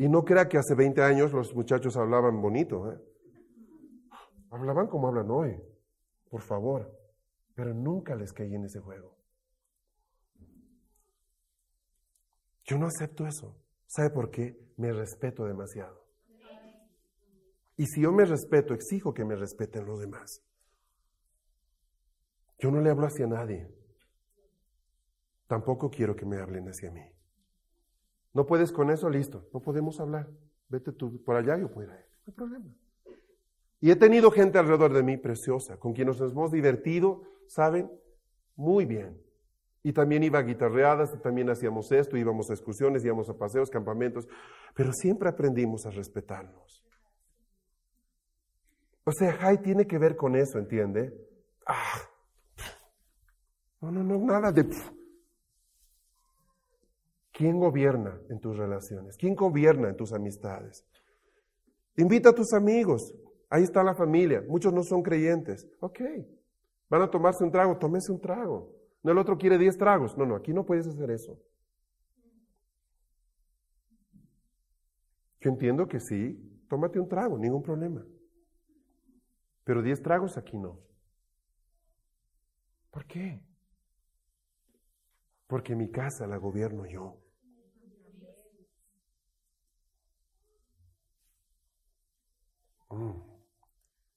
Y no crea que hace 20 años los muchachos hablaban bonito. ¿eh? Hablaban como hablan hoy, por favor. Pero nunca les caí en ese juego. Yo no acepto eso. ¿Sabe por qué? Me respeto demasiado. Y si yo me respeto, exijo que me respeten los demás. Yo no le hablo hacia nadie. Tampoco quiero que me hablen hacia mí. ¿No puedes con eso? Listo, no podemos hablar. Vete tú por allá, yo puedo ir. No hay problema. Y he tenido gente alrededor de mí preciosa, con quienes nos hemos divertido, ¿saben? Muy bien. Y también iba a guitarreadas, y también hacíamos esto, íbamos a excursiones, íbamos a paseos, campamentos, pero siempre aprendimos a respetarnos. O sea, Jai tiene que ver con eso, ¿entiende? Ah, no, no, no, nada de... ¿Quién gobierna en tus relaciones? ¿Quién gobierna en tus amistades? Invita a tus amigos. Ahí está la familia. Muchos no son creyentes. Ok. Van a tomarse un trago, tómese un trago. No el otro quiere 10 tragos. No, no, aquí no puedes hacer eso. Yo entiendo que sí, tómate un trago, ningún problema. Pero 10 tragos aquí no. ¿Por qué? Porque mi casa la gobierno yo.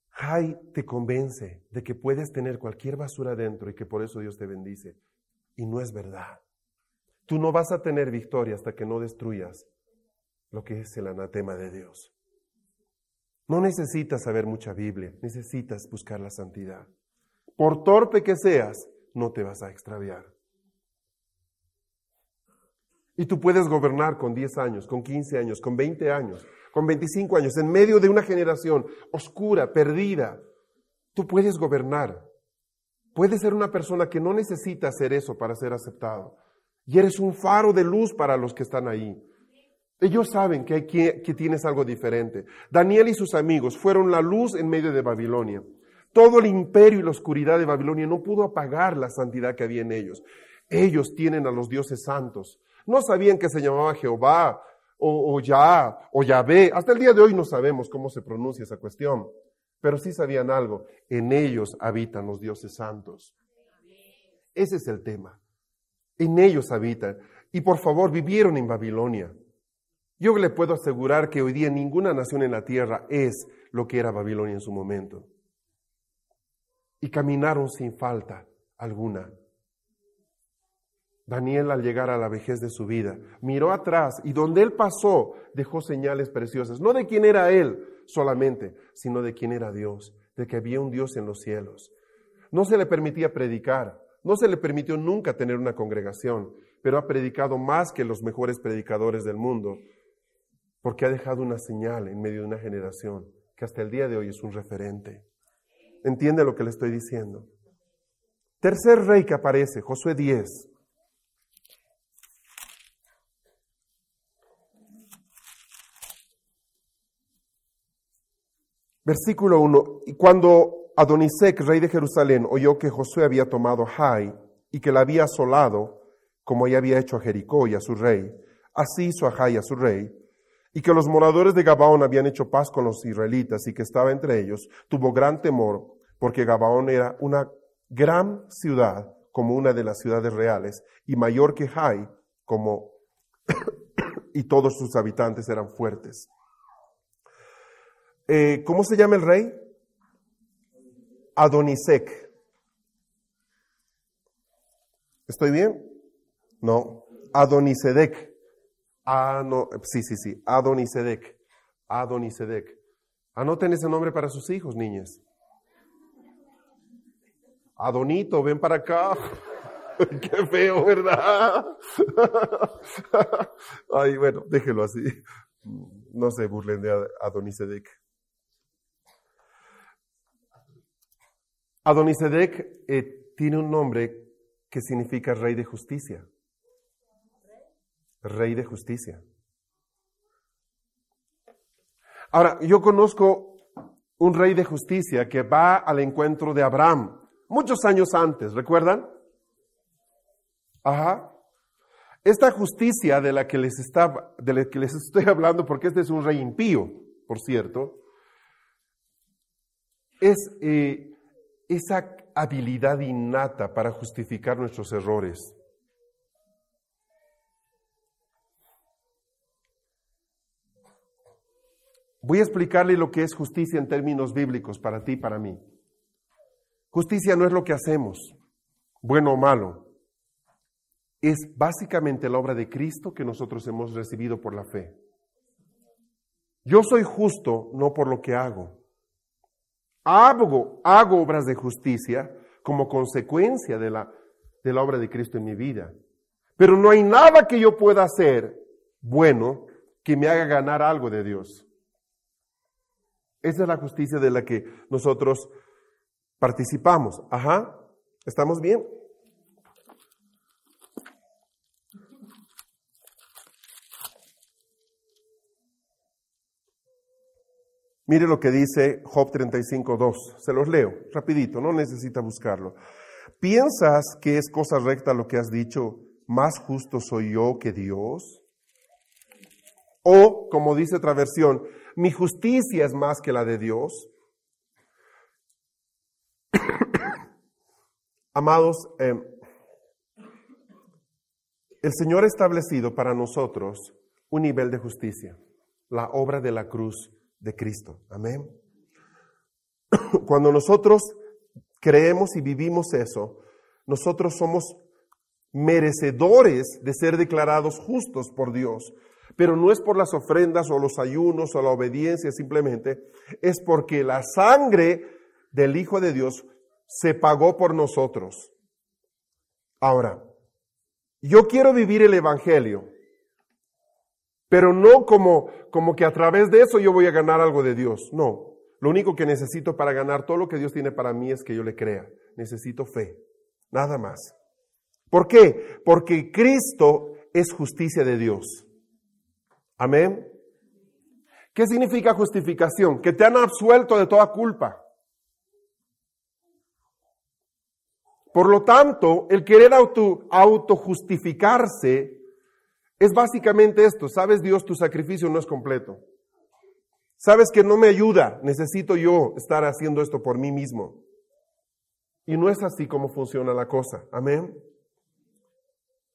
Jai te convence de que puedes tener cualquier basura dentro y que por eso Dios te bendice. Y no es verdad. Tú no vas a tener victoria hasta que no destruyas lo que es el anatema de Dios. No necesitas saber mucha Biblia, necesitas buscar la santidad. Por torpe que seas, no te vas a extraviar. Y tú puedes gobernar con 10 años, con 15 años, con 20 años, con 25 años, en medio de una generación oscura, perdida. Tú puedes gobernar. Puedes ser una persona que no necesita hacer eso para ser aceptado. Y eres un faro de luz para los que están ahí. Ellos saben que, que, que tienes algo diferente. Daniel y sus amigos fueron la luz en medio de Babilonia. Todo el imperio y la oscuridad de Babilonia no pudo apagar la santidad que había en ellos. Ellos tienen a los dioses santos. No sabían que se llamaba Jehová o, o Yah o Yahvé. Hasta el día de hoy no sabemos cómo se pronuncia esa cuestión, pero sí sabían algo. En ellos habitan los dioses santos. Ese es el tema. En ellos habitan. Y por favor, vivieron en Babilonia. Yo le puedo asegurar que hoy día ninguna nación en la tierra es lo que era Babilonia en su momento. Y caminaron sin falta alguna. Daniel al llegar a la vejez de su vida miró atrás y donde él pasó dejó señales preciosas, no de quién era él solamente, sino de quién era Dios, de que había un Dios en los cielos. No se le permitía predicar, no se le permitió nunca tener una congregación, pero ha predicado más que los mejores predicadores del mundo, porque ha dejado una señal en medio de una generación que hasta el día de hoy es un referente. ¿Entiende lo que le estoy diciendo? Tercer rey que aparece, Josué 10. Versículo 1. Y cuando Adonisec, rey de Jerusalén, oyó que Josué había tomado Jai y que la había asolado, como ya había hecho a Jericó y a su rey, así hizo a Jai a su rey, y que los moradores de Gabaón habían hecho paz con los israelitas y que estaba entre ellos, tuvo gran temor, porque Gabaón era una gran ciudad, como una de las ciudades reales, y mayor que Jai, como y todos sus habitantes eran fuertes. Eh, ¿Cómo se llama el rey? Adonisec. ¿Estoy bien? No. Adonisedec. Ah, no. Sí, sí, sí. Adonisedec. Adonisedec. Anoten ese nombre para sus hijos, niñas. Adonito, ven para acá. Qué feo, ¿verdad? Ay, bueno, déjelo así. No se burlen de Adonisedec. Adonisedec eh, tiene un nombre que significa rey de justicia. Rey de justicia. Ahora, yo conozco un rey de justicia que va al encuentro de Abraham muchos años antes, ¿recuerdan? Ajá. Esta justicia de la que les, está, de la que les estoy hablando, porque este es un rey impío, por cierto, es eh, esa habilidad innata para justificar nuestros errores. Voy a explicarle lo que es justicia en términos bíblicos para ti y para mí. Justicia no es lo que hacemos, bueno o malo. Es básicamente la obra de Cristo que nosotros hemos recibido por la fe. Yo soy justo no por lo que hago. Hago, hago obras de justicia como consecuencia de la, de la obra de Cristo en mi vida. Pero no hay nada que yo pueda hacer bueno que me haga ganar algo de Dios. Esa es la justicia de la que nosotros participamos. Ajá, ¿estamos bien? Mire lo que dice Job 35.2. Se los leo rapidito, no necesita buscarlo. ¿Piensas que es cosa recta lo que has dicho? ¿Más justo soy yo que Dios? O, como dice otra versión, mi justicia es más que la de Dios. Amados, eh, el Señor ha establecido para nosotros un nivel de justicia, la obra de la cruz de Cristo. Amén. Cuando nosotros creemos y vivimos eso, nosotros somos merecedores de ser declarados justos por Dios pero no es por las ofrendas o los ayunos o la obediencia simplemente, es porque la sangre del Hijo de Dios se pagó por nosotros. Ahora, yo quiero vivir el Evangelio, pero no como, como que a través de eso yo voy a ganar algo de Dios. No, lo único que necesito para ganar todo lo que Dios tiene para mí es que yo le crea. Necesito fe, nada más. ¿Por qué? Porque Cristo es justicia de Dios. Amén. ¿Qué significa justificación? Que te han absuelto de toda culpa. Por lo tanto, el querer auto, autojustificarse es básicamente esto. Sabes, Dios, tu sacrificio no es completo. Sabes que no me ayuda, necesito yo estar haciendo esto por mí mismo. Y no es así como funciona la cosa. Amén.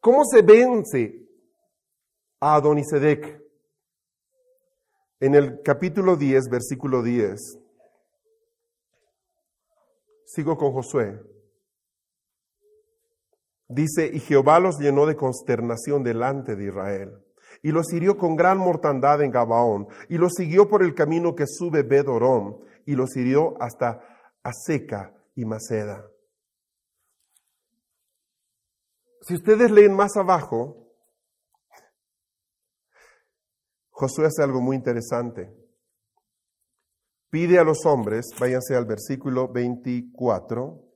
¿Cómo se vence a Adonisedec? En el capítulo 10, versículo 10, sigo con Josué. Dice, y Jehová los llenó de consternación delante de Israel, y los hirió con gran mortandad en Gabaón, y los siguió por el camino que sube Bedorón, y los hirió hasta Aseca y Maceda. Si ustedes leen más abajo, Josué hace algo muy interesante. Pide a los hombres, váyanse al versículo 24,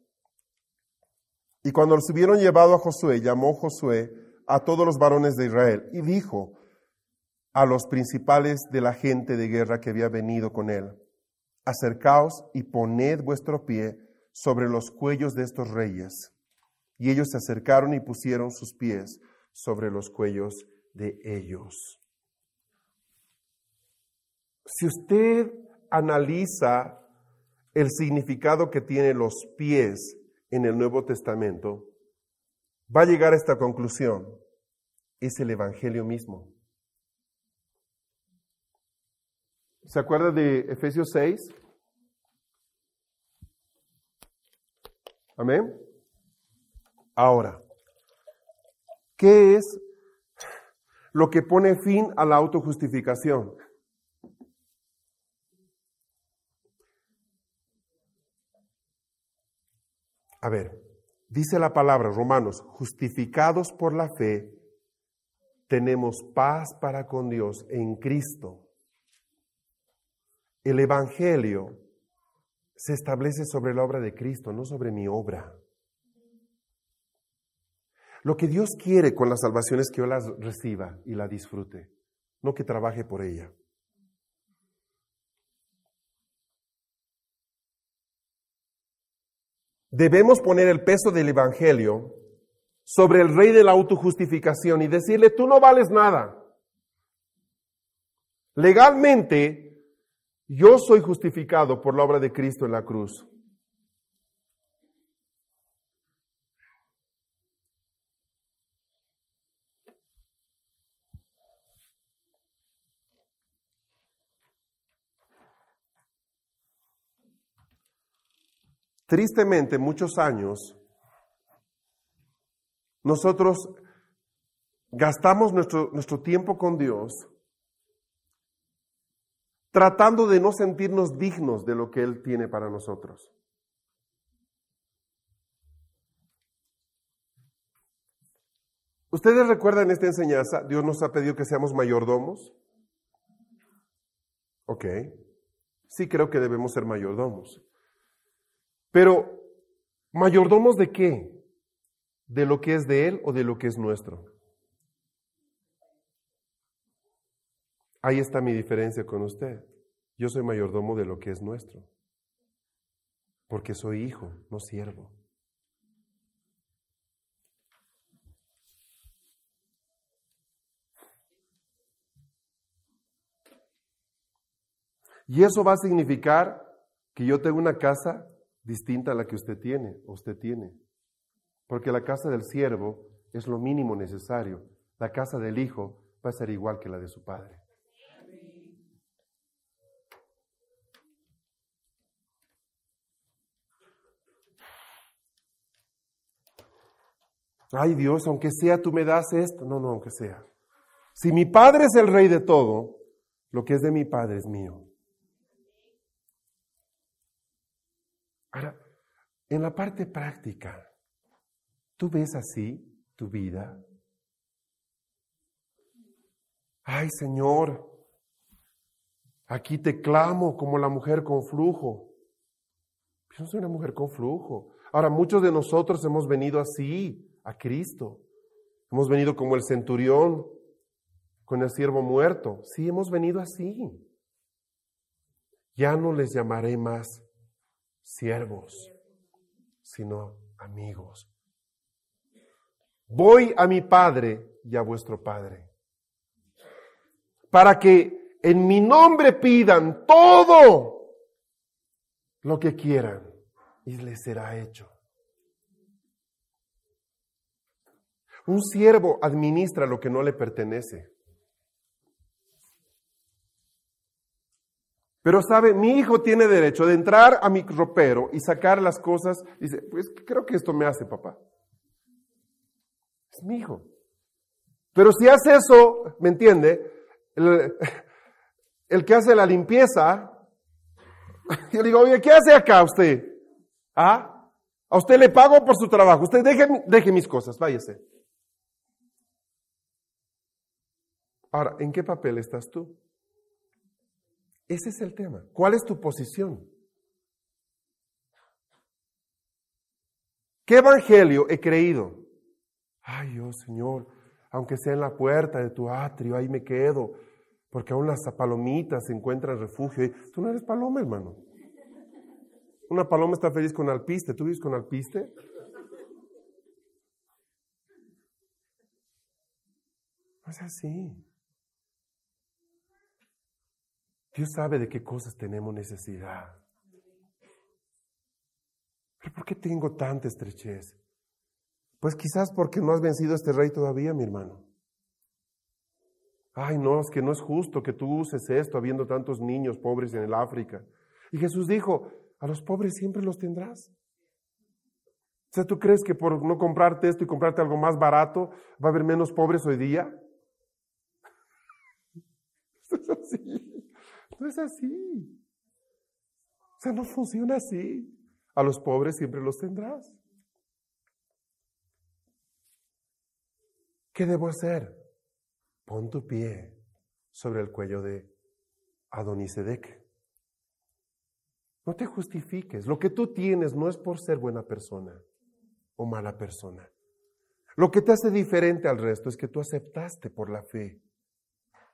y cuando los hubieron llevado a Josué, llamó Josué a todos los varones de Israel y dijo a los principales de la gente de guerra que había venido con él, acercaos y poned vuestro pie sobre los cuellos de estos reyes. Y ellos se acercaron y pusieron sus pies sobre los cuellos de ellos. Si usted analiza el significado que tienen los pies en el Nuevo Testamento, va a llegar a esta conclusión. Es el Evangelio mismo. ¿Se acuerda de Efesios 6? Amén. Ahora, ¿qué es lo que pone fin a la autojustificación? A ver, Dice la palabra, Romanos, justificados por la fe, tenemos paz para con Dios en Cristo. El Evangelio se establece sobre la obra de Cristo, no sobre mi obra. Lo que Dios quiere con la salvación es que yo la reciba y la disfrute, no que trabaje por ella. Debemos poner el peso del Evangelio sobre el rey de la autojustificación y decirle, tú no vales nada. Legalmente, yo soy justificado por la obra de Cristo en la cruz. Tristemente, muchos años, nosotros gastamos nuestro, nuestro tiempo con Dios tratando de no sentirnos dignos de lo que Él tiene para nosotros. ¿Ustedes recuerdan esta enseñanza? Dios nos ha pedido que seamos mayordomos. Ok. Sí creo que debemos ser mayordomos. Pero, ¿mayordomos de qué? ¿De lo que es de Él o de lo que es nuestro? Ahí está mi diferencia con usted. Yo soy mayordomo de lo que es nuestro. Porque soy hijo, no siervo. Y eso va a significar que yo tengo una casa distinta a la que usted tiene usted tiene. Porque la casa del siervo es lo mínimo necesario. La casa del hijo va a ser igual que la de su padre. Ay Dios, aunque sea tú me das esto. No, no, aunque sea. Si mi padre es el rey de todo, lo que es de mi padre es mío. Ahora, en la parte práctica, ¿tú ves así tu vida? Ay, Señor, aquí te clamo como la mujer con flujo. Yo no soy una mujer con flujo. Ahora, muchos de nosotros hemos venido así a Cristo. Hemos venido como el centurión con el siervo muerto. Sí, hemos venido así. Ya no les llamaré más siervos, sino amigos. Voy a mi Padre y a vuestro Padre, para que en mi nombre pidan todo lo que quieran y les será hecho. Un siervo administra lo que no le pertenece. Pero sabe, mi hijo tiene derecho de entrar a mi ropero y sacar las cosas. Dice, pues creo que esto me hace papá. Es mi hijo. Pero si hace eso, ¿me entiende? El, que hace la limpieza, yo digo, oye, ¿qué hace acá usted? ¿Ah? A usted le pago por su trabajo. Usted deje mis cosas, váyase. Ahora, ¿en qué papel estás tú? Ese es el tema. ¿Cuál es tu posición? ¿Qué evangelio he creído? Ay, oh Señor, aunque sea en la puerta de tu atrio, ahí me quedo, porque aún las palomitas encuentran refugio. Tú no eres paloma, hermano. Una paloma está feliz con alpiste. ¿Tú vives con alpiste? No es así. Dios sabe de qué cosas tenemos necesidad. ¿Pero por qué tengo tanta estrechez? Pues quizás porque no has vencido a este rey todavía, mi hermano. Ay, no, es que no es justo que tú uses esto habiendo tantos niños pobres en el África. Y Jesús dijo, a los pobres siempre los tendrás. O sea, ¿tú crees que por no comprarte esto y comprarte algo más barato va a haber menos pobres hoy día? es así. No es así. O sea, no funciona así. A los pobres siempre los tendrás. ¿Qué debo hacer? Pon tu pie sobre el cuello de Adonisedec. No te justifiques. Lo que tú tienes no es por ser buena persona o mala persona. Lo que te hace diferente al resto es que tú aceptaste por la fe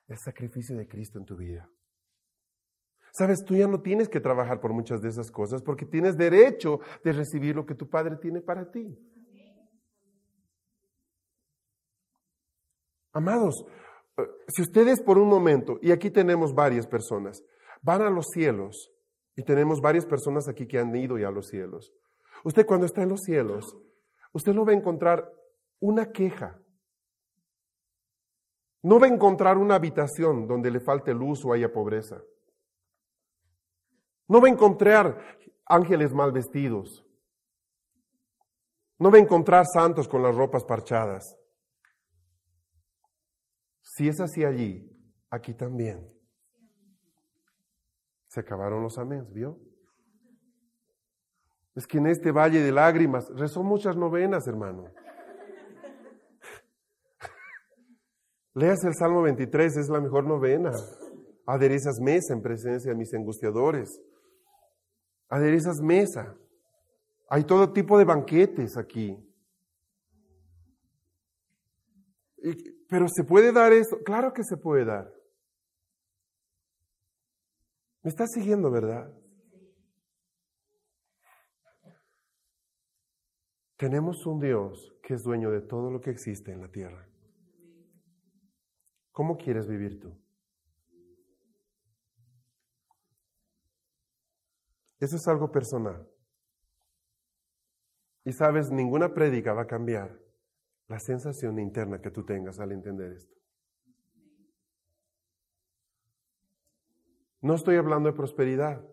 el sacrificio de Cristo en tu vida. Sabes, tú ya no tienes que trabajar por muchas de esas cosas porque tienes derecho de recibir lo que tu Padre tiene para ti. Amados, eh, si ustedes por un momento, y aquí tenemos varias personas, van a los cielos, y tenemos varias personas aquí que han ido ya a los cielos, usted cuando está en los cielos, usted no va a encontrar una queja, no va a encontrar una habitación donde le falte luz o haya pobreza. No va a encontrar ángeles mal vestidos. No va a encontrar santos con las ropas parchadas. Si es así allí, aquí también. Se acabaron los améns, ¿vio? Es que en este valle de lágrimas rezó muchas novenas, hermano. Leas el Salmo 23, es la mejor novena. Aderezas mesa en presencia de mis angustiadores. Aderezas mesa. Hay todo tipo de banquetes aquí. Pero ¿se puede dar esto? Claro que se puede dar. ¿Me estás siguiendo, verdad? Tenemos un Dios que es dueño de todo lo que existe en la tierra. ¿Cómo quieres vivir tú? Eso es algo personal. Y sabes, ninguna prédica va a cambiar la sensación interna que tú tengas al entender esto. No estoy hablando de prosperidad,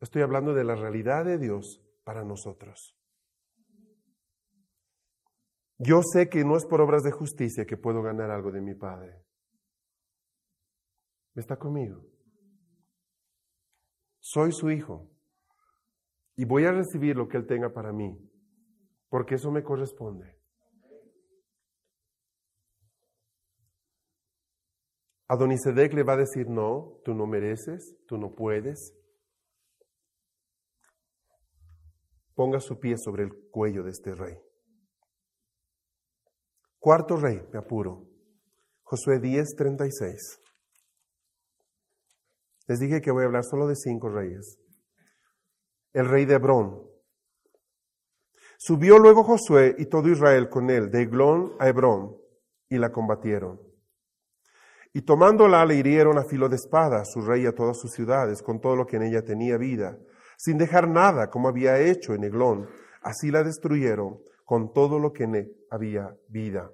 estoy hablando de la realidad de Dios para nosotros. Yo sé que no es por obras de justicia que puedo ganar algo de mi Padre. ¿Está conmigo? Soy su hijo y voy a recibir lo que Él tenga para mí, porque eso me corresponde. Adonisedec le va a decir, no, tú no mereces, tú no puedes. Ponga su pie sobre el cuello de este rey. Cuarto rey, me apuro. Josué 10, 36. Les dije que voy a hablar solo de cinco reyes. El rey de Hebrón. Subió luego Josué y todo Israel con él, de Eglón a Hebrón, y la combatieron. Y tomándola le hirieron a filo de espada, su rey a todas sus ciudades, con todo lo que en ella tenía vida, sin dejar nada como había hecho en Eglón. Así la destruyeron con todo lo que en él había vida.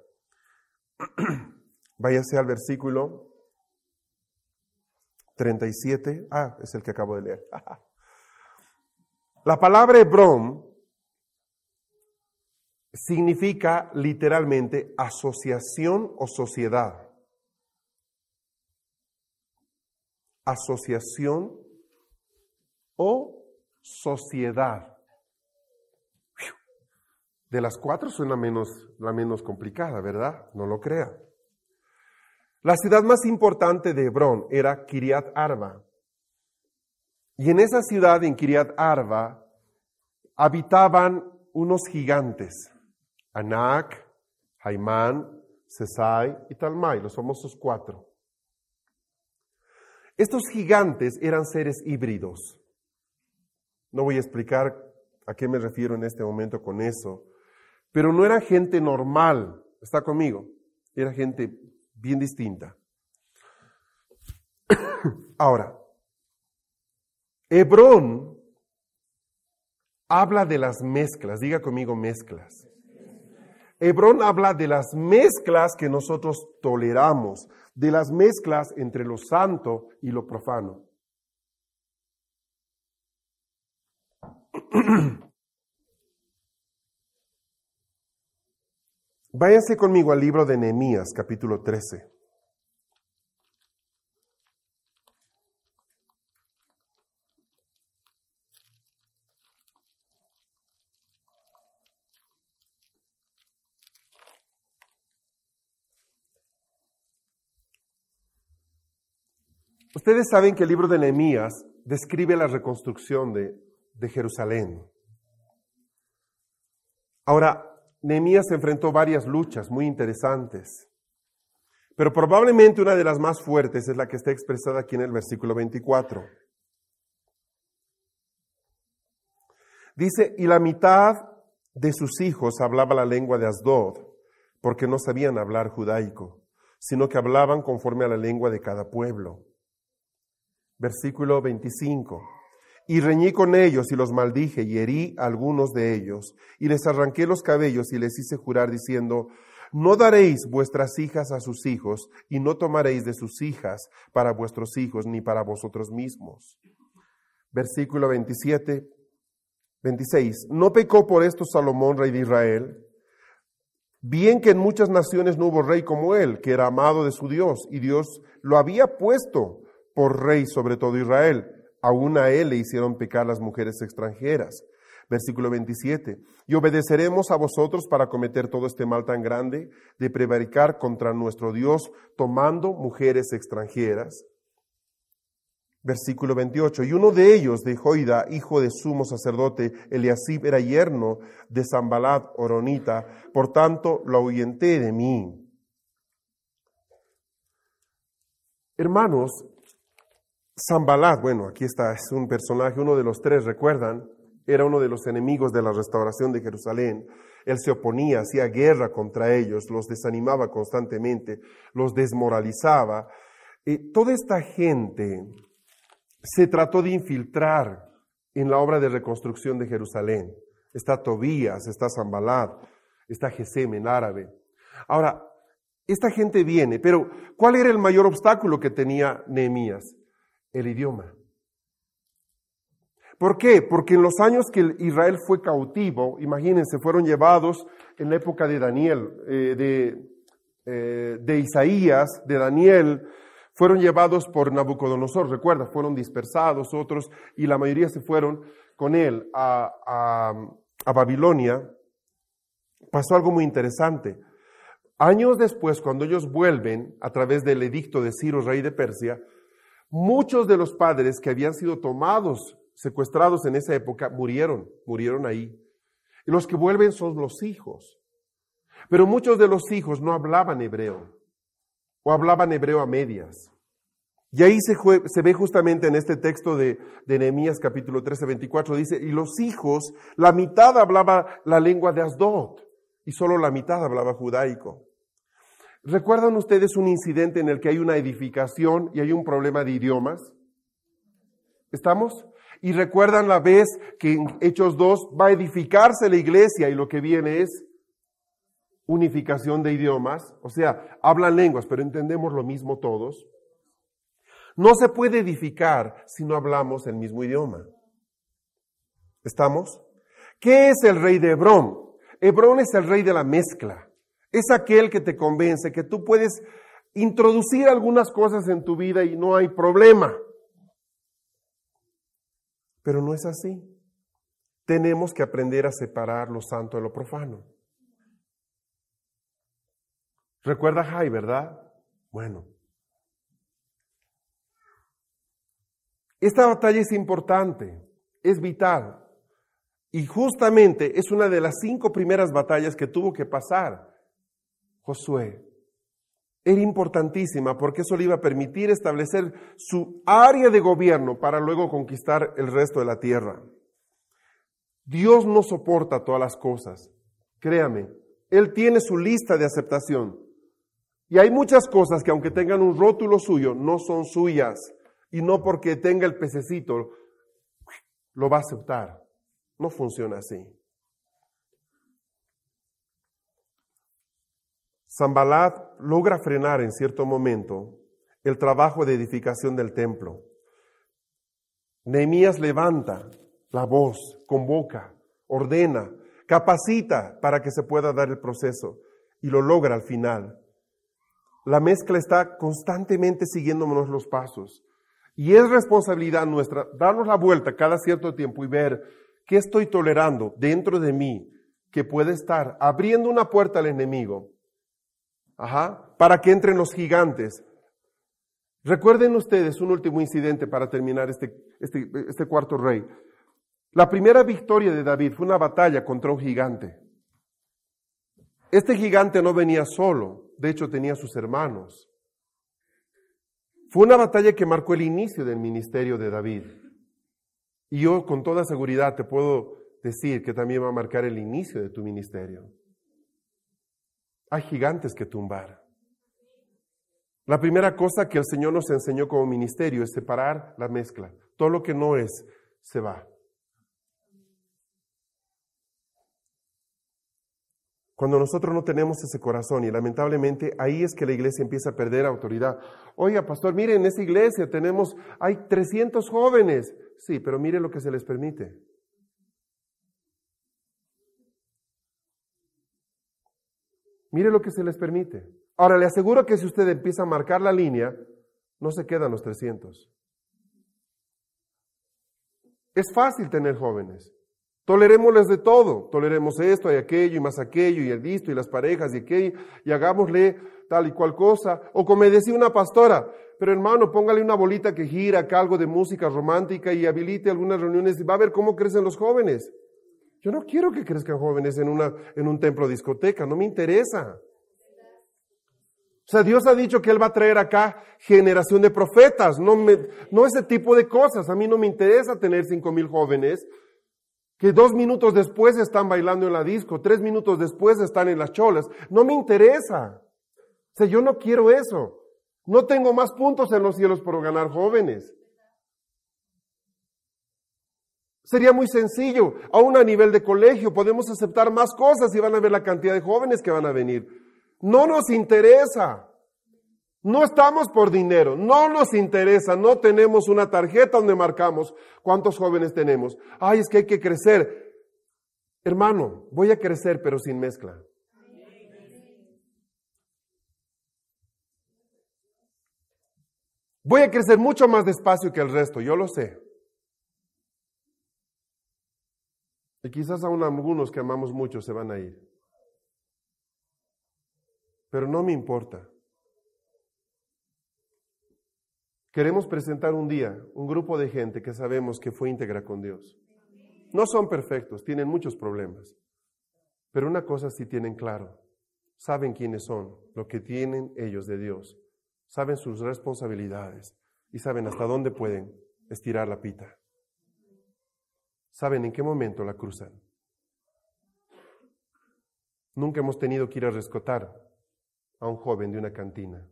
Váyase al versículo 37. Ah, es el que acabo de leer. La palabra Hebrón significa literalmente asociación o sociedad. asociación o sociedad. De las cuatro suena menos, la menos complicada, ¿verdad? No lo crea. La ciudad más importante de Hebrón era Kiriat Arba. Y en esa ciudad, en Kiriat Arba, habitaban unos gigantes, Anak, Jaimán, Sesai y Talmai, los famosos cuatro. Estos gigantes eran seres híbridos. No voy a explicar a qué me refiero en este momento con eso, pero no era gente normal, está conmigo, era gente bien distinta. Ahora, Hebrón habla de las mezclas, diga conmigo mezclas. Hebrón habla de las mezclas que nosotros toleramos, de las mezclas entre lo santo y lo profano. Váyanse conmigo al libro de Nehemías, capítulo 13. Ustedes saben que el libro de Nehemías describe la reconstrucción de, Jerusalén. Ahora, Nehemías enfrentó varias luchas muy interesantes, pero probablemente una de las más fuertes es la que está expresada aquí en el versículo 24. Dice, y la mitad de sus hijos hablaba la lengua de Asdod, porque no sabían hablar judaico, sino que hablaban conforme a la lengua de cada pueblo. Versículo 25. Y reñí con ellos y los maldije y herí algunos de ellos, y les arranqué los cabellos y les hice jurar diciendo, no daréis vuestras hijas a sus hijos, y no tomaréis de sus hijas para vuestros hijos, ni para vosotros mismos. Versículo 27. 26. ¿No pecó por esto Salomón, rey de Israel? Bien que en muchas naciones no hubo rey como él, que era amado de su Dios, y Dios lo había puesto por rey sobre todo Israel. Aún a él le hicieron pecar las mujeres extranjeras. Versículo 27. Y obedeceremos a vosotros para cometer todo este mal tan grande de prevaricar contra nuestro Dios tomando mujeres extranjeras. Versículo 28. Y uno de ellos, de Joida, hijo de sumo sacerdote, Eliasib, era yerno de Zambalat, Oronita, por tanto lo ahuyenté de mí. Hermanos, Zambalat, bueno, aquí está, es un personaje, uno de los tres, ¿recuerdan? Era uno de los enemigos de la restauración de Jerusalén. Él se oponía, hacía guerra contra ellos, los desanimaba constantemente, los desmoralizaba. Y toda esta gente se trató de infiltrar en la obra de reconstrucción de Jerusalén. Está Tobías, está Zambalat, está Gesem en árabe. Ahora, esta gente viene, pero ¿cuál era el mayor obstáculo que tenía Nehemías? El idioma. ¿Por qué? Porque en los años que Israel fue cautivo, imagínense, fueron llevados en la época de Daniel, eh, de, eh, de Isaías, de Daniel, fueron llevados por Nabucodonosor, recuerda, fueron dispersados otros y la mayoría se fueron con él a, a Babilonia. Pasó algo muy interesante. Años después, cuando ellos vuelven a través del edicto de Ciro, rey de Persia, muchos de los padres que habían sido tomados, secuestrados en esa época, murieron, murieron ahí. Y los que vuelven son los hijos. Pero muchos de los hijos no hablaban hebreo o hablaban hebreo a medias. Y ahí se, se, ve justamente en este texto de, de Nehemías capítulo 13, 24, dice, y los hijos, la mitad hablaba la lengua de Asdod y solo la mitad hablaba judaico. ¿Recuerdan ustedes un incidente en el que hay una edificación y hay un problema de idiomas? ¿Estamos? Y recuerdan la vez que en Hechos 2 va a edificarse la iglesia y lo que viene es unificación de idiomas, o sea, hablan lenguas, pero entendemos lo mismo todos. No se puede edificar si no hablamos el mismo idioma. ¿Estamos? ¿Qué es el rey de Hebrón? Hebrón es el rey de la mezcla. Es aquel que te convence que tú puedes introducir algunas cosas en tu vida y no hay problema. Pero no es así. Tenemos que aprender a separar lo santo de lo profano. Recuerda Jai, ¿verdad? Bueno. Esta batalla es importante, es vital. Y justamente es una de las cinco primeras batallas que tuvo que pasar Josué. Era importantísima porque eso le iba a permitir establecer su área de gobierno para luego conquistar el resto de la tierra. Dios no soporta todas las cosas, créame. Él tiene su lista de aceptación. Y hay muchas cosas que aunque tengan un rótulo suyo, no son suyas. Y no porque tenga el pececito, lo va a aceptar. No funciona así. Zambalat logra frenar en cierto momento el trabajo de edificación del templo. Nehemías levanta la voz, convoca, ordena, capacita para que se pueda dar el proceso y lo logra al final. La mezcla está constantemente siguiéndonos los pasos. Y es responsabilidad nuestra darnos la vuelta cada cierto tiempo y ver qué estoy tolerando dentro de mí que puede estar abriendo una puerta al enemigo. Ajá, para que entren los gigantes. Recuerden ustedes un último incidente para terminar este, este, este cuarto rey. La primera victoria de David fue una batalla contra un gigante. Este gigante no venía solo, de hecho tenía sus hermanos. Fue una batalla que marcó el inicio del ministerio de David. Y yo con toda seguridad te puedo decir que también va a marcar el inicio de tu ministerio. Hay gigantes que tumbar. La primera cosa que el Señor nos enseñó como ministerio es separar la mezcla. Todo lo que no es, se va. Cuando nosotros no tenemos ese corazón y lamentablemente ahí es que la iglesia empieza a perder autoridad. Oiga, pastor, miren, en esa iglesia tenemos, hay 300 jóvenes. Sí, pero mire lo que se les permite. Mire lo que se les permite. Ahora, le aseguro que si usted empieza a marcar la línea, no se quedan los 300. Es fácil tener jóvenes. Tolerémosles de todo. Toleremos esto y aquello y más aquello y el visto y las parejas y aquello y hagámosle tal y cual cosa. O como decía una pastora, pero hermano, póngale una bolita que gira algo de música romántica y habilite algunas reuniones y va a ver cómo crecen los jóvenes. Yo no quiero que crezcan jóvenes en, una, en un templo discoteca, no me interesa. O sea, Dios ha dicho que Él va a traer acá generación de profetas, no, me, no ese tipo de cosas. A mí no me interesa tener cinco mil jóvenes que dos minutos después están bailando en la disco, tres minutos después están en las cholas. No me interesa. O sea, yo no quiero eso. No tengo más puntos en los cielos por ganar jóvenes. Sería muy sencillo. Aún a nivel de colegio podemos aceptar más cosas y van a ver la cantidad de jóvenes que van a venir. No nos interesa. No estamos por dinero, no nos interesa, no tenemos una tarjeta donde marcamos cuántos jóvenes tenemos. Ay, es que hay que crecer. Hermano, voy a crecer pero sin mezcla. Voy a crecer mucho más despacio que el resto, yo lo sé. Y quizás aún algunos que amamos mucho se van a ir. Pero no me importa. Queremos presentar un día un grupo de gente que sabemos que fue íntegra con Dios. No son perfectos, tienen muchos problemas. Pero una cosa sí tienen claro. Saben quiénes son, lo que tienen ellos de Dios. Saben sus responsabilidades y saben hasta dónde pueden estirar la pita saben en qué momento la cruzan. Nunca hemos tenido que ir a rescatar a un joven de una cantina.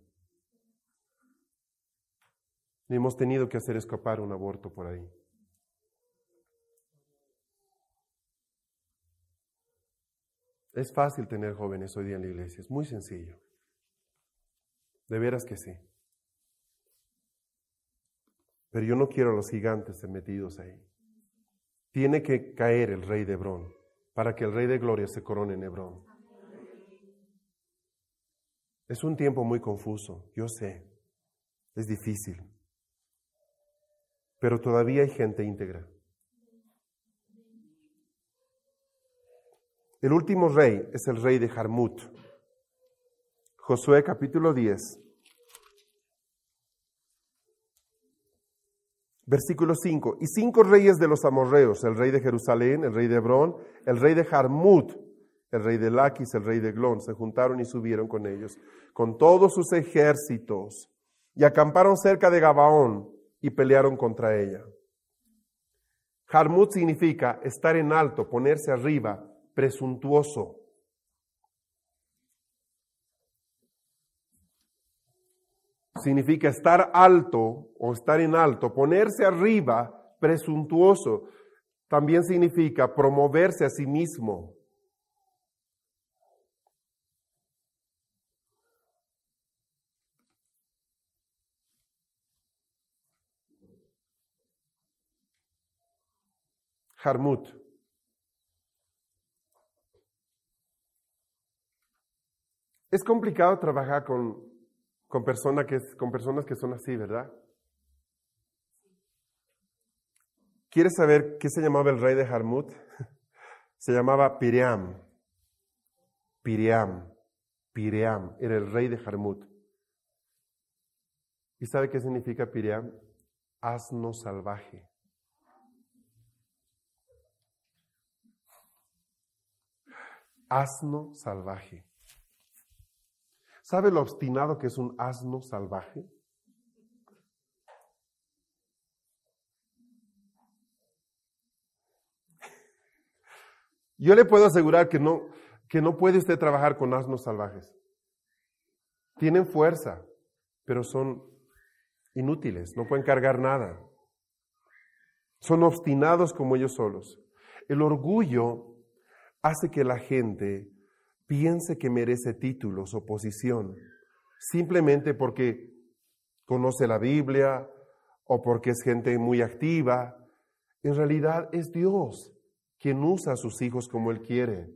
Ni hemos tenido que hacer escapar un aborto por ahí. Es fácil tener jóvenes hoy día en la iglesia, es muy sencillo. De veras que sí. Pero yo no quiero a los gigantes metidos ahí. Tiene que caer el rey de Hebrón para que el rey de gloria se corone en Hebrón. Es un tiempo muy confuso, yo sé, es difícil, pero todavía hay gente íntegra. El último rey es el rey de Jarmut. Josué capítulo 10. Versículo 5. Y cinco reyes de los amorreos, el rey de Jerusalén, el rey de Hebrón, el rey de Jarmut, el rey de Laquis, el rey de Glón, se juntaron y subieron con ellos, con todos sus ejércitos, y acamparon cerca de Gabaón y pelearon contra ella. Jarmut significa estar en alto, ponerse arriba, presuntuoso. Significa estar alto o estar en alto, ponerse arriba, presuntuoso. También significa promoverse a sí mismo. Harmut. Es complicado trabajar con con, que, con personas que son así, ¿verdad? ¿Quieres saber qué se llamaba el rey de Jarmut? Se llamaba Piream. Piream. Piream era el rey de Jarmut. ¿Y sabe qué significa Piriam? Asno salvaje. Asno salvaje. ¿Sabe lo obstinado que es un asno salvaje? Yo le puedo asegurar que no, que no puede usted trabajar con asnos salvajes. Tienen fuerza, pero son inútiles, no pueden cargar nada. Son obstinados como ellos solos. El orgullo hace que la gente piense que merece títulos o posición, simplemente porque conoce la Biblia o porque es gente muy activa. En realidad es Dios quien usa a sus hijos como Él quiere.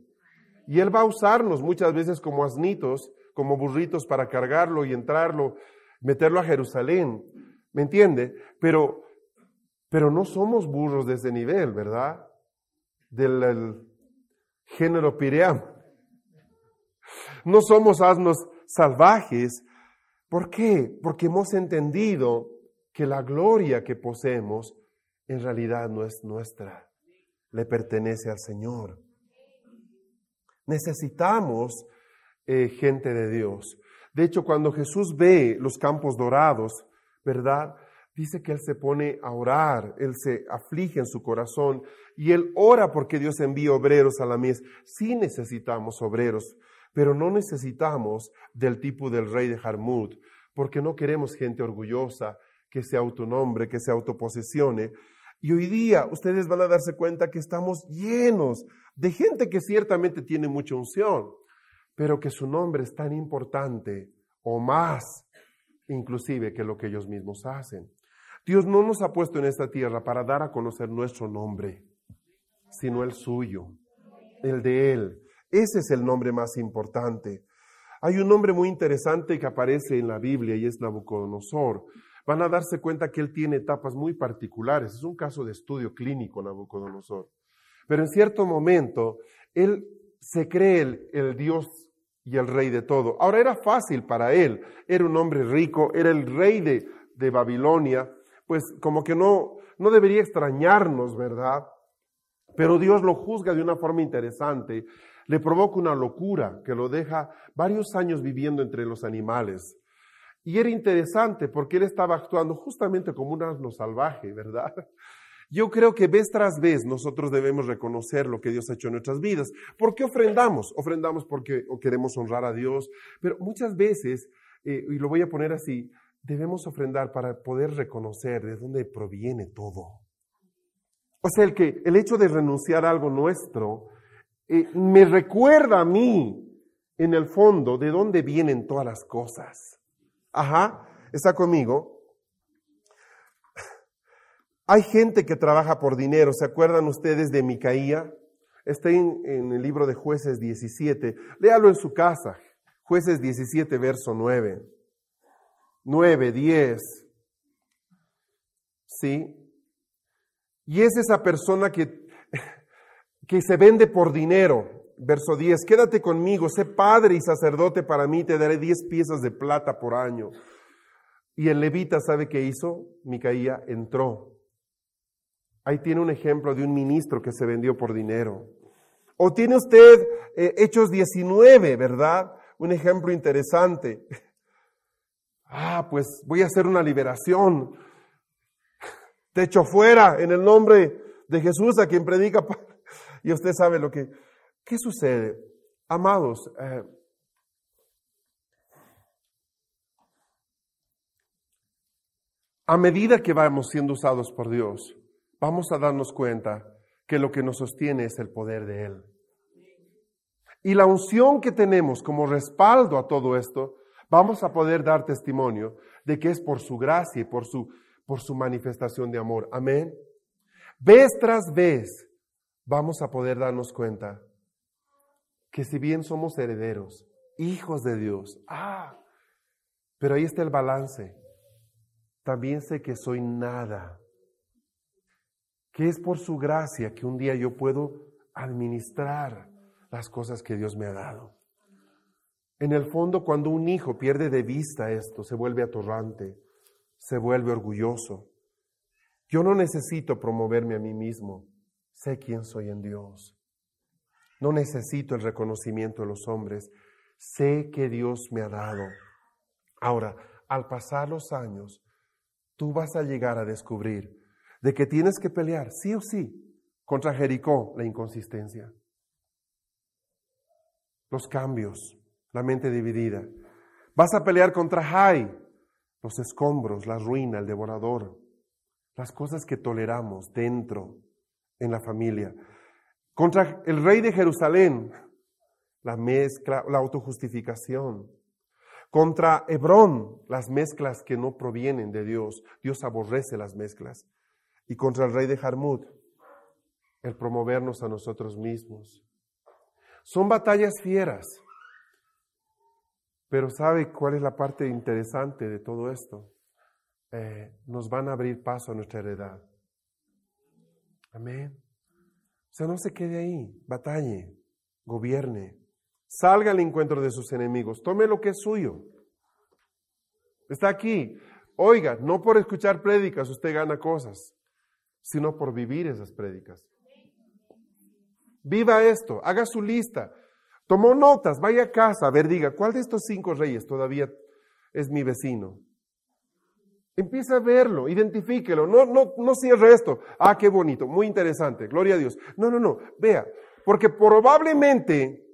Y Él va a usarnos muchas veces como asnitos, como burritos para cargarlo y entrarlo, meterlo a Jerusalén. ¿Me entiende? Pero, pero no somos burros de ese nivel, ¿verdad? Del género piream. No somos asnos salvajes. ¿Por qué? Porque hemos entendido que la gloria que poseemos en realidad no es nuestra, le pertenece al Señor. Necesitamos eh, gente de Dios. De hecho, cuando Jesús ve los campos dorados, ¿verdad? Dice que Él se pone a orar, Él se aflige en su corazón y Él ora porque Dios envía obreros a la mies. Sí necesitamos obreros, pero no necesitamos del tipo del rey de Jarmut, porque no queremos gente orgullosa que se autonombre, que se autoposesione. Y hoy día ustedes van a darse cuenta que estamos llenos de gente que ciertamente tiene mucha unción, pero que su nombre es tan importante o más inclusive que lo que ellos mismos hacen. Dios no nos ha puesto en esta tierra para dar a conocer nuestro nombre, sino el suyo, el de Él. Ese es el nombre más importante. Hay un nombre muy interesante que aparece en la Biblia y es Nabucodonosor. Van a darse cuenta que él tiene etapas muy particulares. Es un caso de estudio clínico, Nabucodonosor. Pero en cierto momento, él se cree el, el Dios y el rey de todo. Ahora era fácil para él. Era un hombre rico, era el rey de, de Babilonia. Pues como que no, no debería extrañarnos, ¿verdad? Pero Dios lo juzga de una forma interesante le provoca una locura que lo deja varios años viviendo entre los animales. Y era interesante porque él estaba actuando justamente como un asno salvaje, ¿verdad? Yo creo que vez tras vez nosotros debemos reconocer lo que Dios ha hecho en nuestras vidas. ¿Por qué ofrendamos? Ofrendamos porque queremos honrar a Dios, pero muchas veces, eh, y lo voy a poner así, debemos ofrendar para poder reconocer de dónde proviene todo. O sea, el, que, el hecho de renunciar a algo nuestro eh, me recuerda a mí, en el fondo, de dónde vienen todas las cosas. Ajá, está conmigo. Hay gente que trabaja por dinero. ¿Se acuerdan ustedes de Micaía? Está en, en, el libro de Jueces 17. Léalo en su casa. Jueces 17, verso 9. 9, 10. ¿Sí? Y es esa persona que que se vende por dinero. Verso 10, quédate conmigo, sé padre y sacerdote para mí, te daré 10 piezas de plata por año. Y el levita, ¿sabe qué hizo? Micaía entró. Ahí tiene un ejemplo de un ministro que se vendió por dinero. O tiene usted eh, Hechos 19, ¿verdad? Un ejemplo interesante. Ah, pues voy a hacer una liberación. Te echo fuera en el nombre de Jesús a quien predica y usted sabe lo que... ¿Qué sucede? Amados, eh, a medida que vamos siendo usados por Dios, vamos a darnos cuenta que lo que nos sostiene es el poder de Él. Y la unción que tenemos como respaldo a todo esto, vamos a poder dar testimonio de que es por su gracia y por su, por su manifestación de amor. Amén. Vez tras vez, vamos a poder darnos cuenta que si bien somos herederos, hijos de Dios, ah, pero ahí está el balance. También sé que soy nada, que es por su gracia que un día yo puedo administrar las cosas que Dios me ha dado. En el fondo, cuando un hijo pierde de vista esto, se vuelve atorrante. se vuelve orgulloso. Yo no necesito promoverme a mí mismo. Sé quién soy en Dios. No necesito el reconocimiento de los hombres. Sé que Dios me ha dado. Ahora, al pasar los años, tú vas a llegar a descubrir de que tienes que pelear, sí o sí, contra Jericó, la inconsistencia, los cambios, la mente dividida. Vas a pelear contra Jai, los escombros, la ruina, el devorador, las cosas que toleramos dentro en la familia. Contra el rey de Jerusalén, la mezcla, la autojustificación. Contra Hebrón, las mezclas que no provienen de Dios. Dios aborrece las mezclas. Y contra el rey de Jarmut, el promovernos a nosotros mismos. Son batallas fieras. Pero ¿sabe cuál es la parte interesante de todo esto? Eh, nos van a abrir paso a nuestra heredad. Amén. O sea, no se quede ahí, batalle, gobierne, salga al encuentro de sus enemigos, tome lo que es suyo. Está aquí. Oiga, no por escuchar prédicas usted gana cosas, sino por vivir esas prédicas. Viva esto, haga su lista. Tomó notas, vaya a casa, a ver, diga, ¿cuál de estos cinco reyes todavía es mi vecino? Empieza a verlo, identifíquelo, no, no, no cierre esto. Ah, qué bonito, muy interesante, gloria a Dios. No, no, no, vea, porque probablemente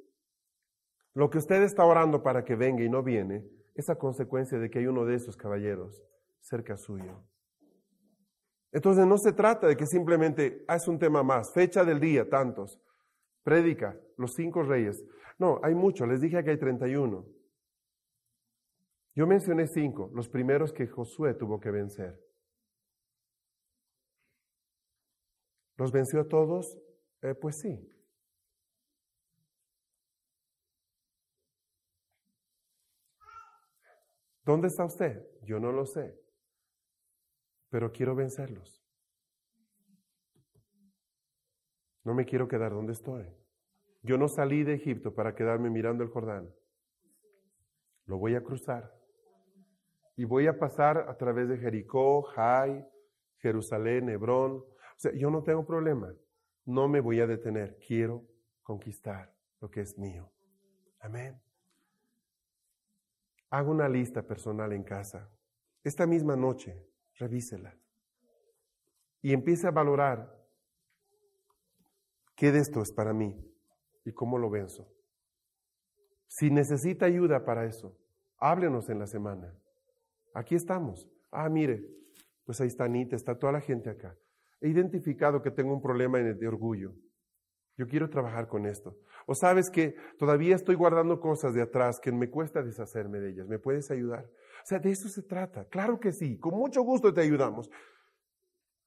lo que usted está orando para que venga y no viene es a consecuencia de que hay uno de esos caballeros cerca suyo. Entonces no se trata de que simplemente ah, es un tema más, fecha del día, tantos, prédica, los cinco reyes. No, hay muchos, les dije que hay 31. Yo mencioné cinco, los primeros que Josué tuvo que vencer. ¿Los venció a todos? Eh, pues sí. ¿Dónde está usted? Yo no lo sé, pero quiero vencerlos. No me quiero quedar donde estoy. Yo no salí de Egipto para quedarme mirando el Jordán. Lo voy a cruzar y voy a pasar a través de Jericó, Jai, Jerusalén, Hebrón. O sea, yo no tengo problema. No me voy a detener. Quiero conquistar lo que es mío. Amén. Hago una lista personal en casa. Esta misma noche, revísela. Y empiece a valorar qué de esto es para mí y cómo lo venzo. Si necesita ayuda para eso, háblenos en la semana. Aquí estamos. Ah, mire, pues ahí está Anita, está toda la gente acá. He identificado que tengo un problema de orgullo. Yo quiero trabajar con esto. O sabes que todavía estoy guardando cosas de atrás que me cuesta deshacerme de ellas. ¿Me puedes ayudar? O sea, de eso se trata. Claro que sí. Con mucho gusto te ayudamos.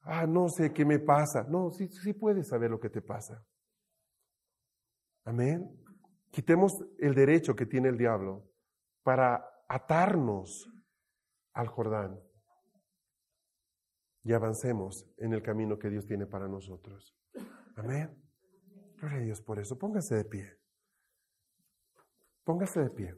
Ah, no sé qué me pasa. No, sí, sí puedes saber lo que te pasa. Amén. Quitemos el derecho que tiene el diablo para atarnos al Jordán y avancemos en el camino que Dios tiene para nosotros. Amén. Gloria a Dios por eso. Póngase de pie. Póngase de pie.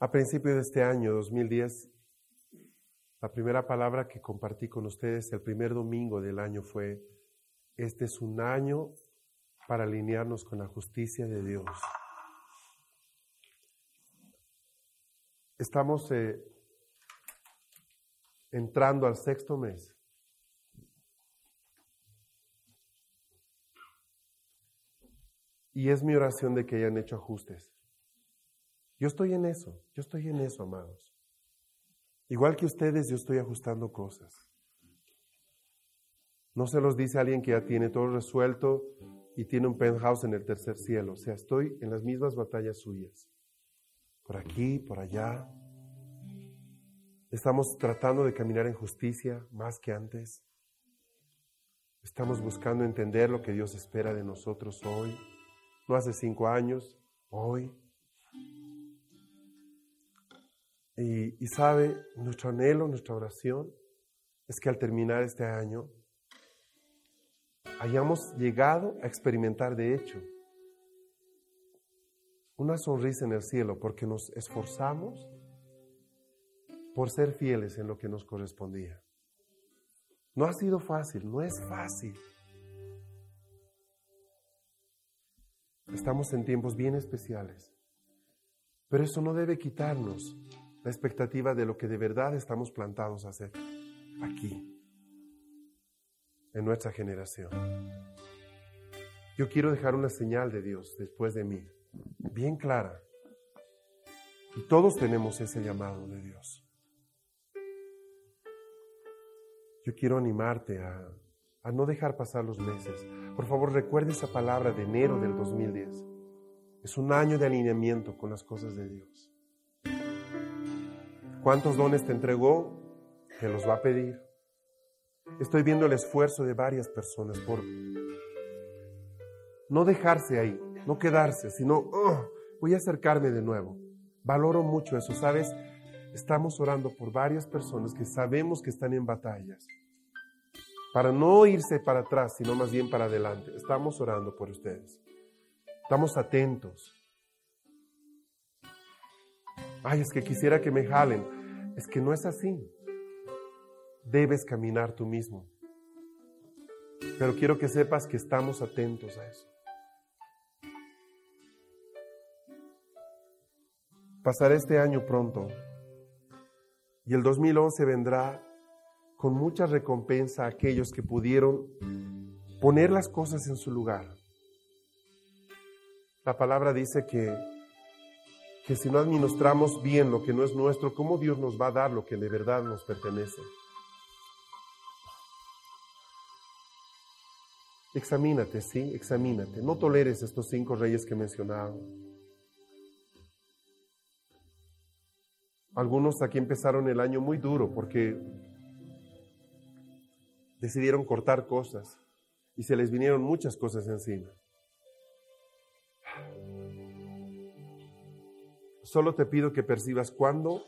A principio de este año, 2010, la primera palabra que compartí con ustedes el primer domingo del año fue, este es un año para alinearnos con la justicia de Dios. Estamos eh, entrando al sexto mes. Y es mi oración de que hayan hecho ajustes. Yo estoy en eso, yo estoy en eso, amados. Igual que ustedes, yo estoy ajustando cosas. No se los dice alguien que ya tiene todo resuelto y tiene un penthouse en el tercer cielo. O sea, estoy en las mismas batallas suyas. Por aquí, por allá. Estamos tratando de caminar en justicia más que antes. Estamos buscando entender lo que Dios espera de nosotros hoy. No hace cinco años, hoy. Y, sabe, nuestro anhelo, nuestra oración es que al terminar este año hayamos llegado a experimentar de hecho una sonrisa en el cielo porque nos esforzamos por ser fieles en lo que nos correspondía. No ha sido fácil, no es fácil. Estamos en tiempos bien especiales, pero eso no debe quitarnos la expectativa de lo que de verdad estamos plantados a hacer aquí en nuestra generación. Yo quiero dejar una señal de Dios después de mí, bien clara. Y todos tenemos ese llamado de Dios. Yo quiero animarte a, a no dejar pasar los meses. Por favor, recuerde esa palabra de enero del 2010. Es un año de alineamiento con las cosas de Dios. ¿Cuántos dones te entregó? Te los va a pedir. Estoy viendo el esfuerzo de varias personas por no dejarse ahí, no quedarse, sino voy a acercarme de nuevo. Valoro mucho eso, ¿sabes? Estamos orando por varias personas que sabemos que están en batallas. Para no irse para atrás, sino más bien para adelante. Estamos orando por ustedes. Estamos atentos. Ay, es que quisiera que me jalen. Es que no es así debes caminar tú mismo. Pero quiero que sepas que estamos atentos a eso. Pasará este año pronto y el 2011 vendrá con mucha recompensa a aquellos que pudieron poner las cosas en su lugar. La palabra dice que, que si no administramos bien lo que no es nuestro, ¿cómo Dios nos va a dar lo que de verdad nos pertenece? Examínate, sí, examínate. No toleres estos cinco reyes que he mencionado. Algunos aquí empezaron el año muy duro porque decidieron cortar cosas y se les vinieron muchas cosas encima. Solo te pido que percibas cuándo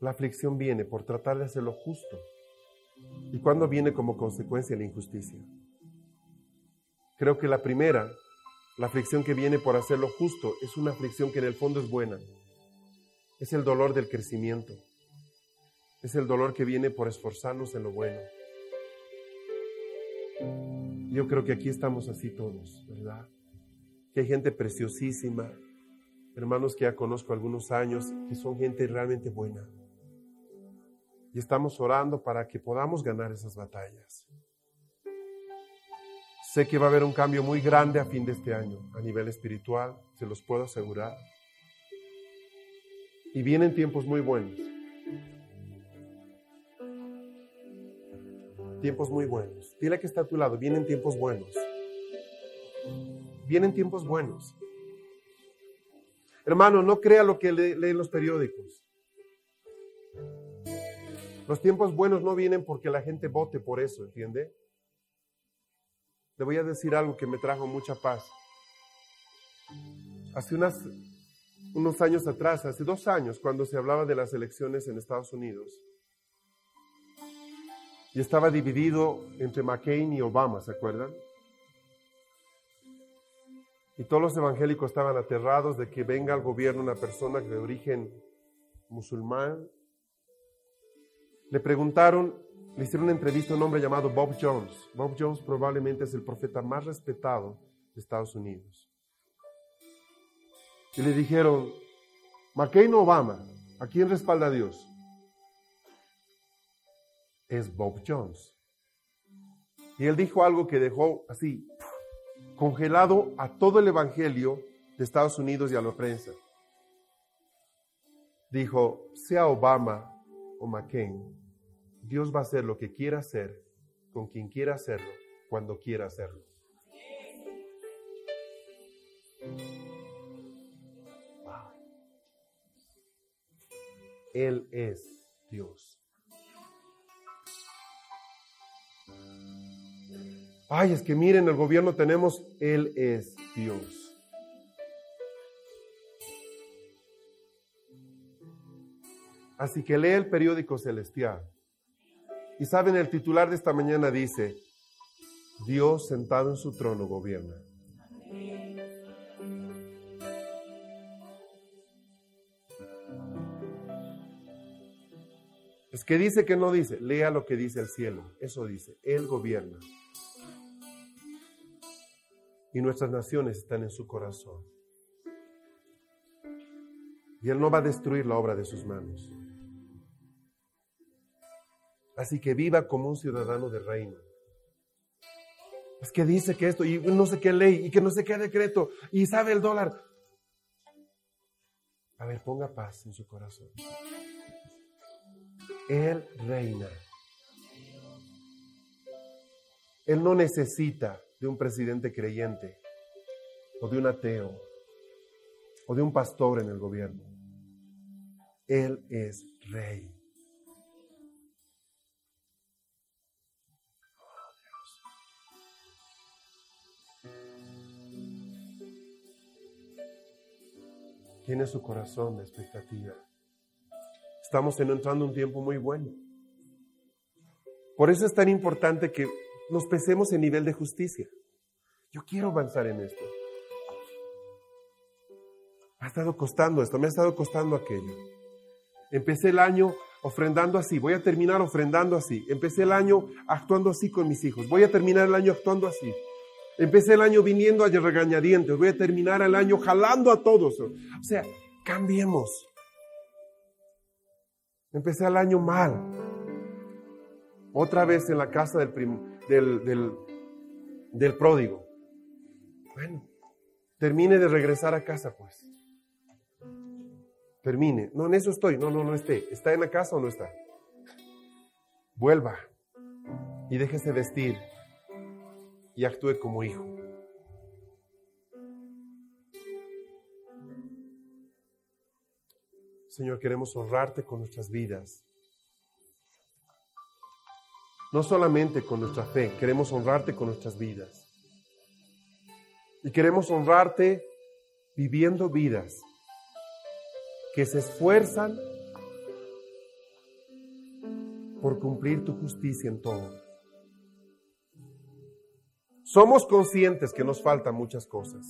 la aflicción viene por tratar de hacer lo justo y cuándo viene como consecuencia la injusticia. Creo que la primera, la aflicción que viene por hacer lo justo, es una aflicción que en el fondo es buena. Es el dolor del crecimiento. Es el dolor que viene por esforzarnos en lo bueno. Yo creo que aquí estamos así todos, ¿verdad? Que hay gente preciosísima, hermanos que ya conozco algunos años, que son gente realmente buena. Y estamos orando para que podamos ganar esas batallas. Sé que va a haber un cambio muy grande a fin de este año, a nivel espiritual, se los puedo asegurar. Y vienen tiempos muy buenos. Tiempos muy buenos. Dile que está a tu lado, vienen tiempos buenos. Vienen tiempos buenos. Hermano, no crea lo que leen los periódicos. Los tiempos buenos no vienen porque la gente vote por eso, ¿entiende? le voy a decir algo que me trajo mucha paz. Hace unos años atrás, hace dos años, cuando se hablaba de las elecciones en Estados Unidos, y estaba dividido entre McCain y Obama, ¿se acuerdan? Y todos los evangélicos estaban aterrados de que venga al gobierno una persona de origen musulmán. Le preguntaron le hicieron una entrevista a un hombre llamado Bob Jones. Bob Jones probablemente es el profeta más respetado de Estados Unidos. Y le dijeron, McCain Obama, ¿a quién respalda a Dios? Es Bob Jones. Y él dijo algo que dejó así, congelado a todo el Evangelio de Estados Unidos y a la prensa. Dijo, sea Obama o McCain, Dios va a hacer lo que quiera hacer con quien quiera hacerlo, cuando quiera hacerlo. Él es Dios. Ay, es que miren, el gobierno tenemos, Él es Dios. Así que lee el periódico celestial. Y saben, el titular de esta mañana dice, Dios sentado en su trono gobierna. Es que dice que no dice, lea lo que dice el cielo. Eso dice, Él gobierna. Y nuestras naciones están en su corazón. Y Él no va a destruir la obra de sus manos. Así que viva como un ciudadano de reino. Es que dice que esto, y no sé qué ley, y que no sé qué decreto, y sabe el dólar. A ver, ponga paz en su corazón. Él reina. Él no necesita de un presidente creyente o de un ateo o de un pastor en el gobierno. Él es rey. Tiene su corazón de expectativa. Estamos entrando un tiempo muy bueno. Por eso es tan importante que nos pesemos en nivel de justicia. Yo quiero avanzar en esto. Me ha estado costando esto, me ha estado costando aquello. Empecé el año ofrendando así, voy a terminar ofrendando así. Empecé el año actuando así con mis hijos, voy a terminar el año actuando así. Empecé el año viniendo a regañadientes, voy a terminar el año jalando a todos. O sea, cambiemos. Empecé el año mal. Otra vez en la casa del, del, del, pródigo. Bueno, termine de regresar a casa, pues. Termine. No, en eso estoy. No, no, no esté. ¿Está en la casa o no está? Vuelva y déjese vestir y actúe como hijo. Señor, queremos honrarte con nuestras vidas. No solamente con nuestra fe, queremos honrarte con nuestras vidas. Y queremos honrarte viviendo vidas que se esfuerzan por cumplir tu justicia en todo. Somos conscientes que nos faltan muchas cosas,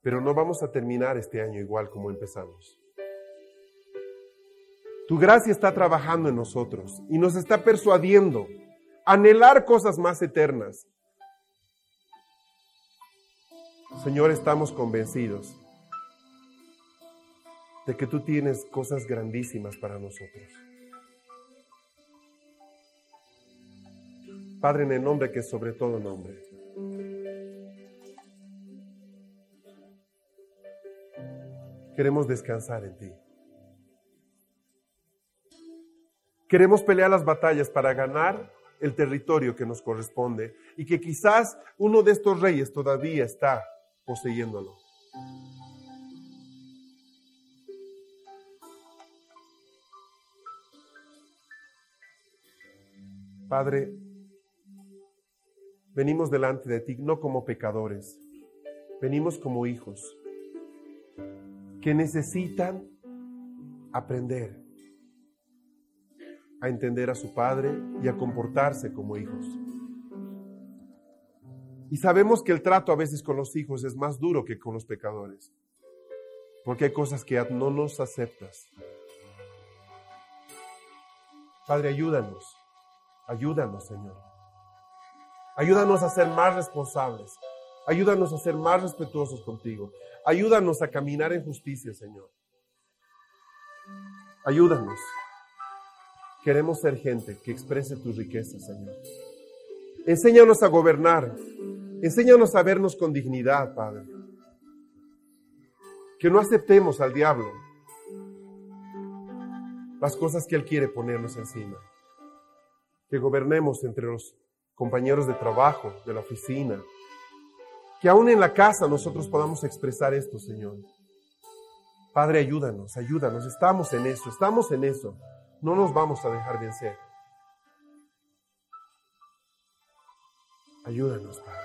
pero no vamos a terminar este año igual como empezamos. Tu gracia está trabajando en nosotros y nos está persuadiendo a anhelar cosas más eternas. Señor, estamos convencidos de que tú tienes cosas grandísimas para nosotros. Padre, en el nombre que es sobre todo nombre. Queremos descansar en ti. Queremos pelear las batallas para ganar el territorio que nos corresponde y que quizás uno de estos reyes todavía está poseyéndolo. Padre, venimos delante de ti no como pecadores, venimos como hijos que necesitan aprender a entender a su Padre y a comportarse como hijos. Y sabemos que el trato a veces con los hijos es más duro que con los pecadores, porque hay cosas que no nos aceptas. Padre, ayúdanos, ayúdanos, Señor. Ayúdanos a ser más responsables, ayúdanos a ser más respetuosos contigo, ayúdanos a caminar en justicia, Señor. Ayúdanos. Queremos ser gente que exprese tus riquezas, Señor. Enséñanos a gobernar. Enséñanos a vernos con dignidad, Padre. Que no aceptemos al diablo. las cosas que Él quiere ponernos encima. Que gobernemos entre los compañeros de trabajo, de la oficina. Que aún en la casa nosotros podamos expresar esto, Señor. Padre, ayúdanos, ayúdanos. Estamos en eso, estamos en eso. No nos vamos a dejar vencer. Ayúdanos, Padre.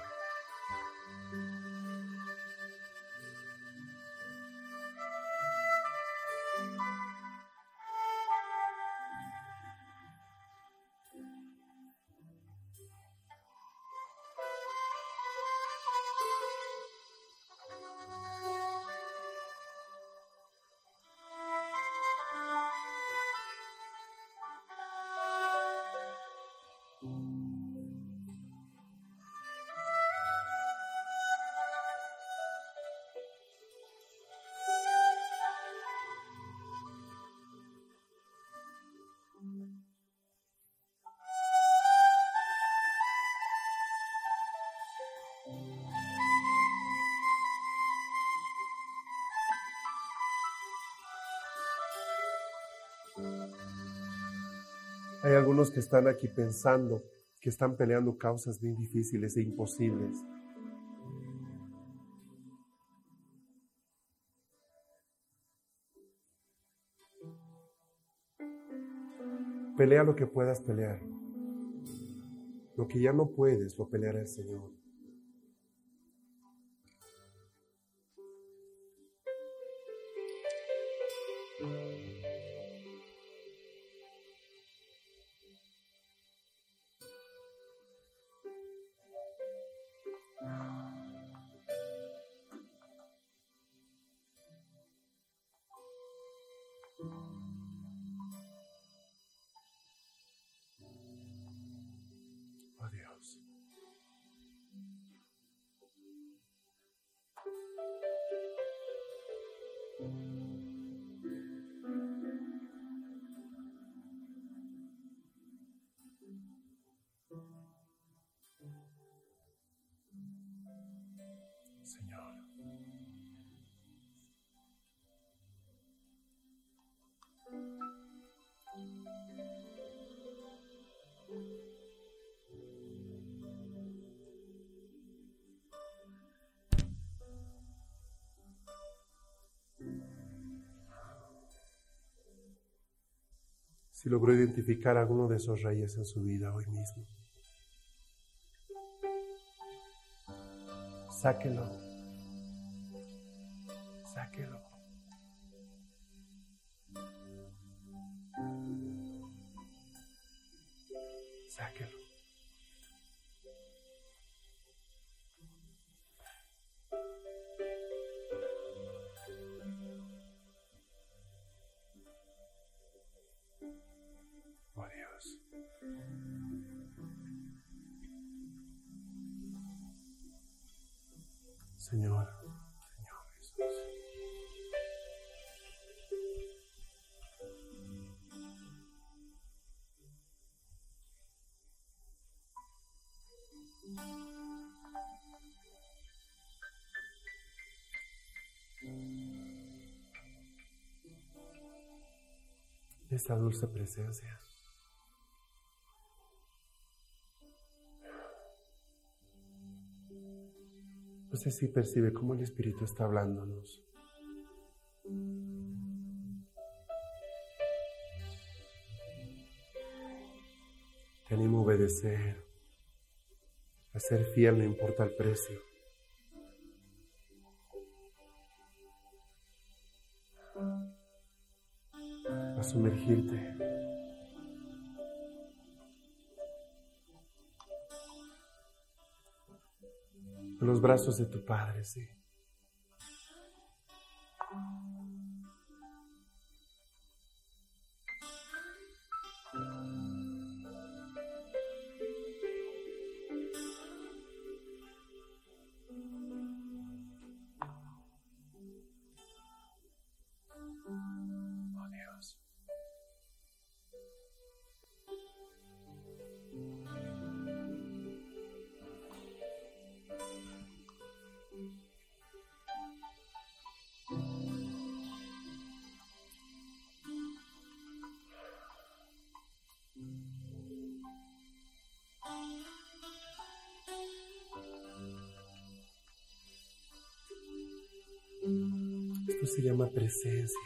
Hay algunos que están aquí pensando que están peleando causas bien difíciles e imposibles. Pelea lo que puedas pelear. Lo que ya no puedes, lo peleará el Señor. Si logró identificar alguno de esos reyes en su vida hoy mismo. Sáquelo. Sáquelo. Señor, Señor Jesús. Esta dulce presencia. No sé si percibe cómo el Espíritu está hablándonos. Te animo a obedecer, a ser fiel, no importa el precio. A sumergirte. Los brazos de tu Padre, sí. Se llama presencia.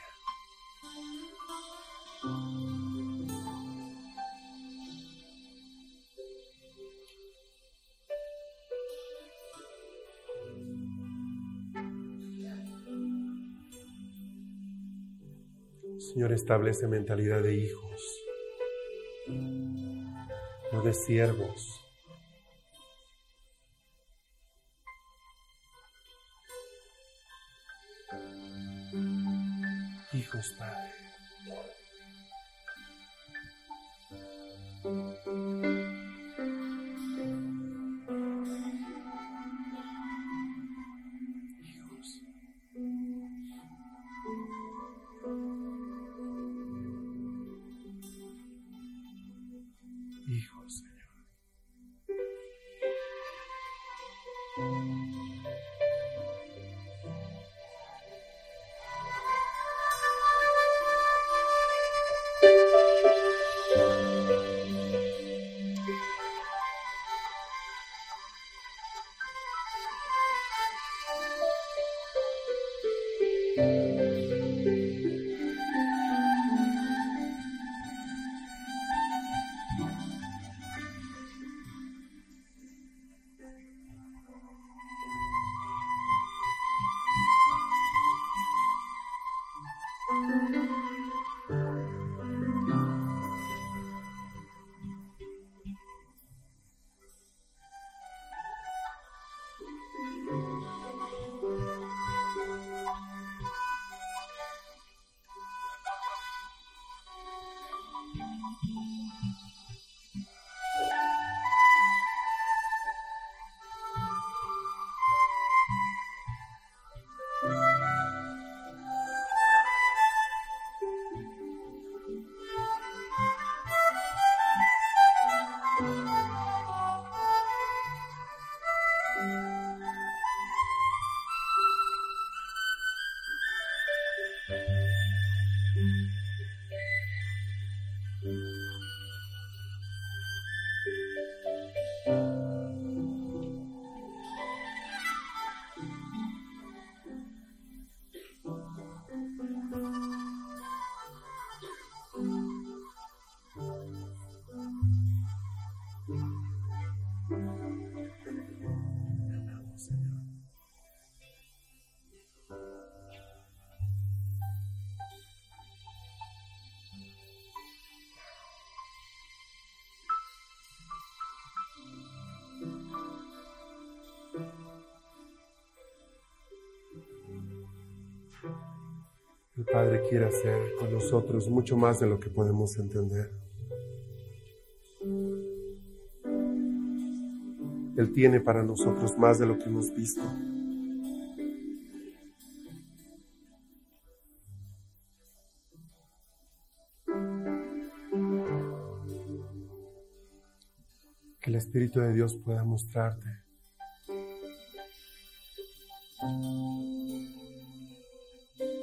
Señor, establece mentalidad de hijos, no de siervos. El Padre quiere hacer con nosotros mucho más de lo que podemos entender. Él tiene para nosotros más de lo que hemos visto. Que el Espíritu de Dios pueda mostrarte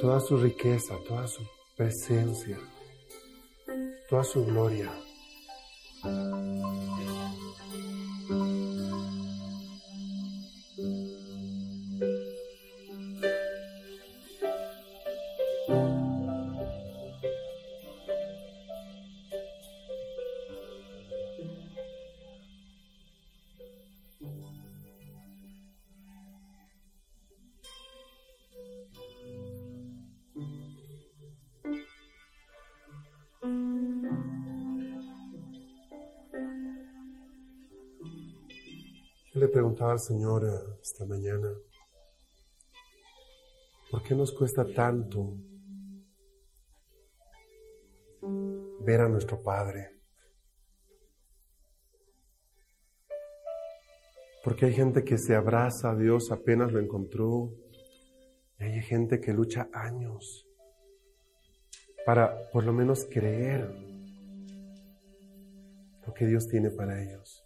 toda su riqueza, toda su presencia, toda su gloria. Al Señor eh, esta mañana, ¿por qué nos cuesta tanto ver a nuestro Padre? Porque hay gente que se abraza a Dios apenas lo encontró y hay gente que lucha años para por lo menos creer lo que Dios tiene para ellos.